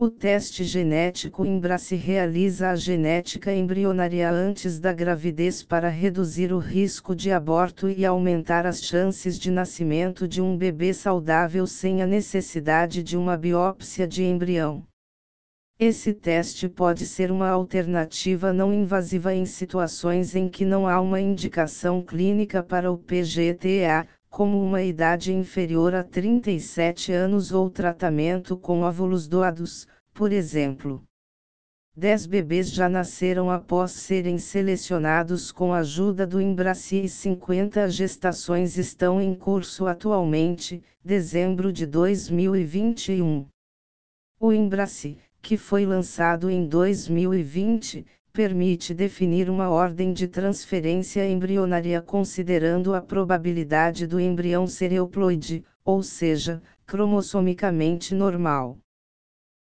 O teste genético Embrace realiza a genética embrionária antes da gravidez para reduzir o risco de aborto e aumentar as chances de nascimento de um bebê saudável sem a necessidade de uma biópsia de embrião. Esse teste pode ser uma alternativa não invasiva em situações em que não há uma indicação clínica para o PGTA, como uma idade inferior a 37 anos ou tratamento com óvulos doados, por exemplo. 10 bebês já nasceram após serem selecionados com a ajuda do Embrace e 50 gestações estão em curso atualmente, dezembro de 2021. O Embrace, que foi lançado em 2020, permite definir uma ordem de transferência embrionária considerando a probabilidade do embrião ser euploide, ou seja, cromossomicamente normal.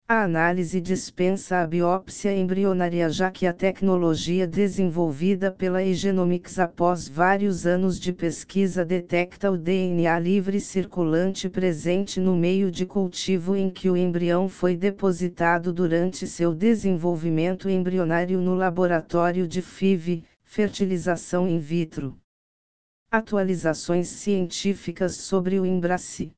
A análise dispensa a biópsia embrionária já que a tecnologia desenvolvida pela Egenomics após vários anos de pesquisa detecta o DNA livre circulante presente no meio de cultivo em que o embrião foi depositado durante seu desenvolvimento embrionário no laboratório de FIV, fertilização in vitro. Atualizações científicas sobre o Embrace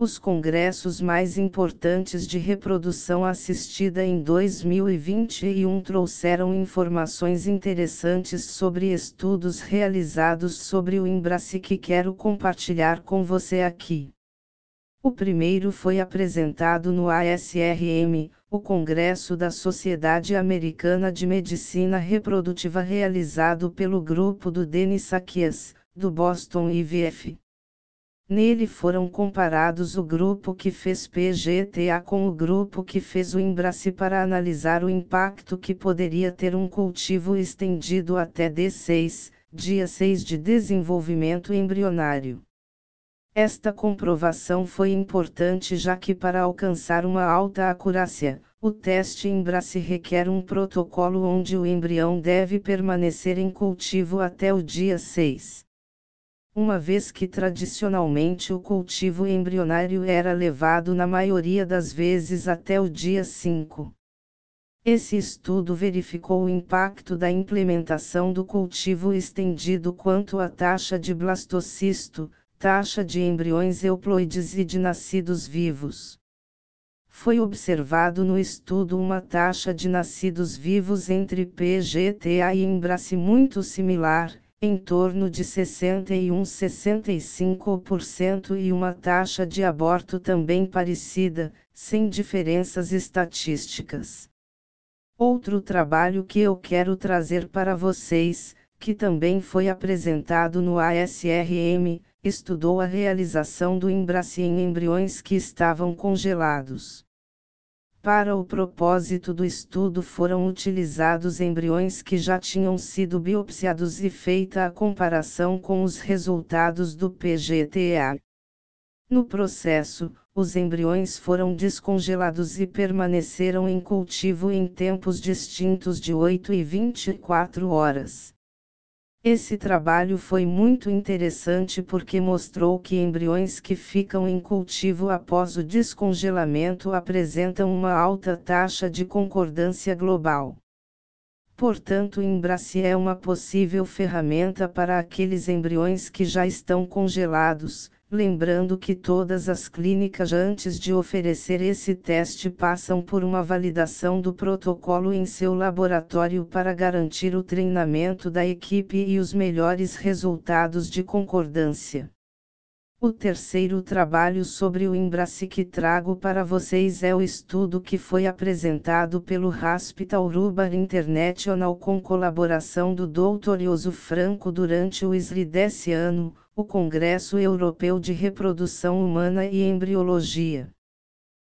os congressos mais importantes de reprodução assistida em 2021 trouxeram informações interessantes sobre estudos realizados sobre o Embrace que quero compartilhar com você aqui. O primeiro foi apresentado no ASRM, o Congresso da Sociedade Americana de Medicina Reprodutiva realizado pelo grupo do Denis Sakias, do Boston IVF. Nele foram comparados o grupo que fez PGTA com o grupo que fez o Embrace para analisar o impacto que poderia ter um cultivo estendido até D6, dia 6 de desenvolvimento embrionário. Esta comprovação foi importante já que para alcançar uma alta acurácia, o teste Embrace requer um protocolo onde o embrião deve permanecer em cultivo até o dia 6 uma vez que tradicionalmente o cultivo embrionário era levado na maioria das vezes até o dia 5. Esse estudo verificou o impacto da implementação do cultivo estendido quanto à taxa de blastocisto, taxa de embriões euploides e de nascidos vivos. Foi observado no estudo uma taxa de nascidos vivos entre PGTA e Embrace muito similar, em torno de 61-65% e uma taxa de aborto também parecida, sem diferenças estatísticas. Outro trabalho que eu quero trazer para vocês, que também foi apresentado no ASRM, estudou a realização do embrace em embriões que estavam congelados. Para o propósito do estudo foram utilizados embriões que já tinham sido biopsiados e feita a comparação com os resultados do PGTA. No processo, os embriões foram descongelados e permaneceram em cultivo em tempos distintos de 8 e 24 horas. Esse trabalho foi muito interessante porque mostrou que embriões que ficam em cultivo após o descongelamento apresentam uma alta taxa de concordância global. Portanto, o Embrace é uma possível ferramenta para aqueles embriões que já estão congelados, lembrando que todas as clínicas antes de oferecer esse teste passam por uma validação do protocolo em seu laboratório para garantir o treinamento da equipe e os melhores resultados de concordância. O terceiro trabalho sobre o Embrace que trago para vocês é o estudo que foi apresentado pelo Hospital Rubar International com colaboração do Dr. Ioso Franco durante o ISRI desse ano, o Congresso Europeu de Reprodução Humana e Embriologia.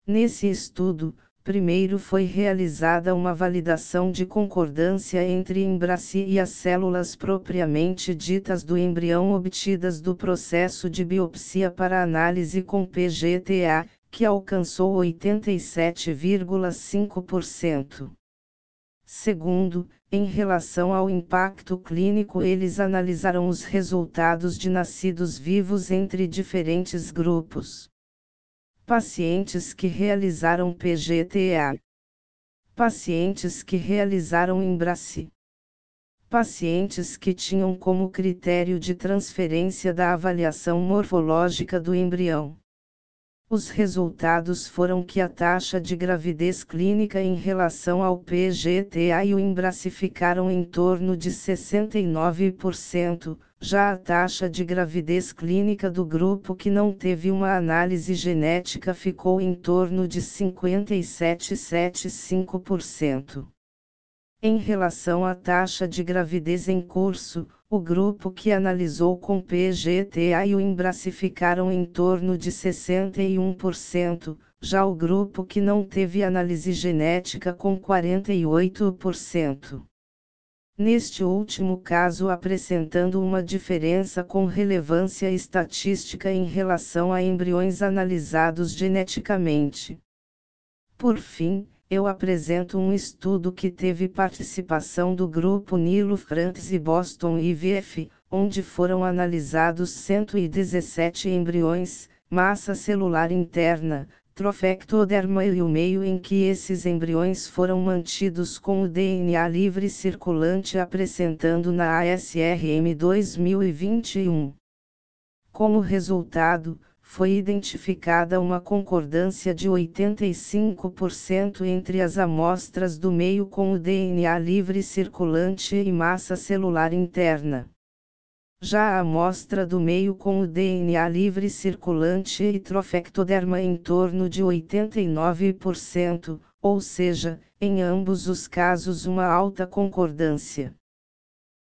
Nesse estudo, primeiro foi realizada uma validação de concordância entre Embrace e as células propriamente ditas do embrião obtidas do processo de biopsia para análise com PGTA, que alcançou 87,5%. Segundo, em relação ao impacto clínico, eles analisaram os resultados de nascidos vivos entre diferentes grupos. Pacientes que realizaram PGTA. Pacientes que realizaram Embrace. Pacientes que tinham como critério de transferência da avaliação morfológica do embrião. Os resultados foram que a taxa de gravidez clínica em relação ao PGTA e o Embrace ficaram em torno de 69%, já a taxa de gravidez clínica do grupo que não teve uma análise genética ficou em torno de 57,75%. Em relação à taxa de gravidez em curso, o grupo que analisou com PGTA e o Embrace ficaram em torno de 61%, já o grupo que não teve análise genética com 48%. Neste último caso, apresentando uma diferença com relevância estatística em relação a embriões analisados geneticamente. Por fim, eu apresento um estudo que teve participação do grupo Nilo Franks e Boston IVF, onde foram analisados 117 embriões, massa celular interna, trofectoderma e o meio em que esses embriões foram mantidos com o DNA livre circulante apresentando na ASRM 2021. Como resultado, foi identificada uma concordância de 85% entre as amostras do meio com o DNA livre circulante e massa celular interna. Já a amostra do meio com o DNA livre circulante e trofectoderma em torno de 89%, ou seja, em ambos os casos uma alta concordância.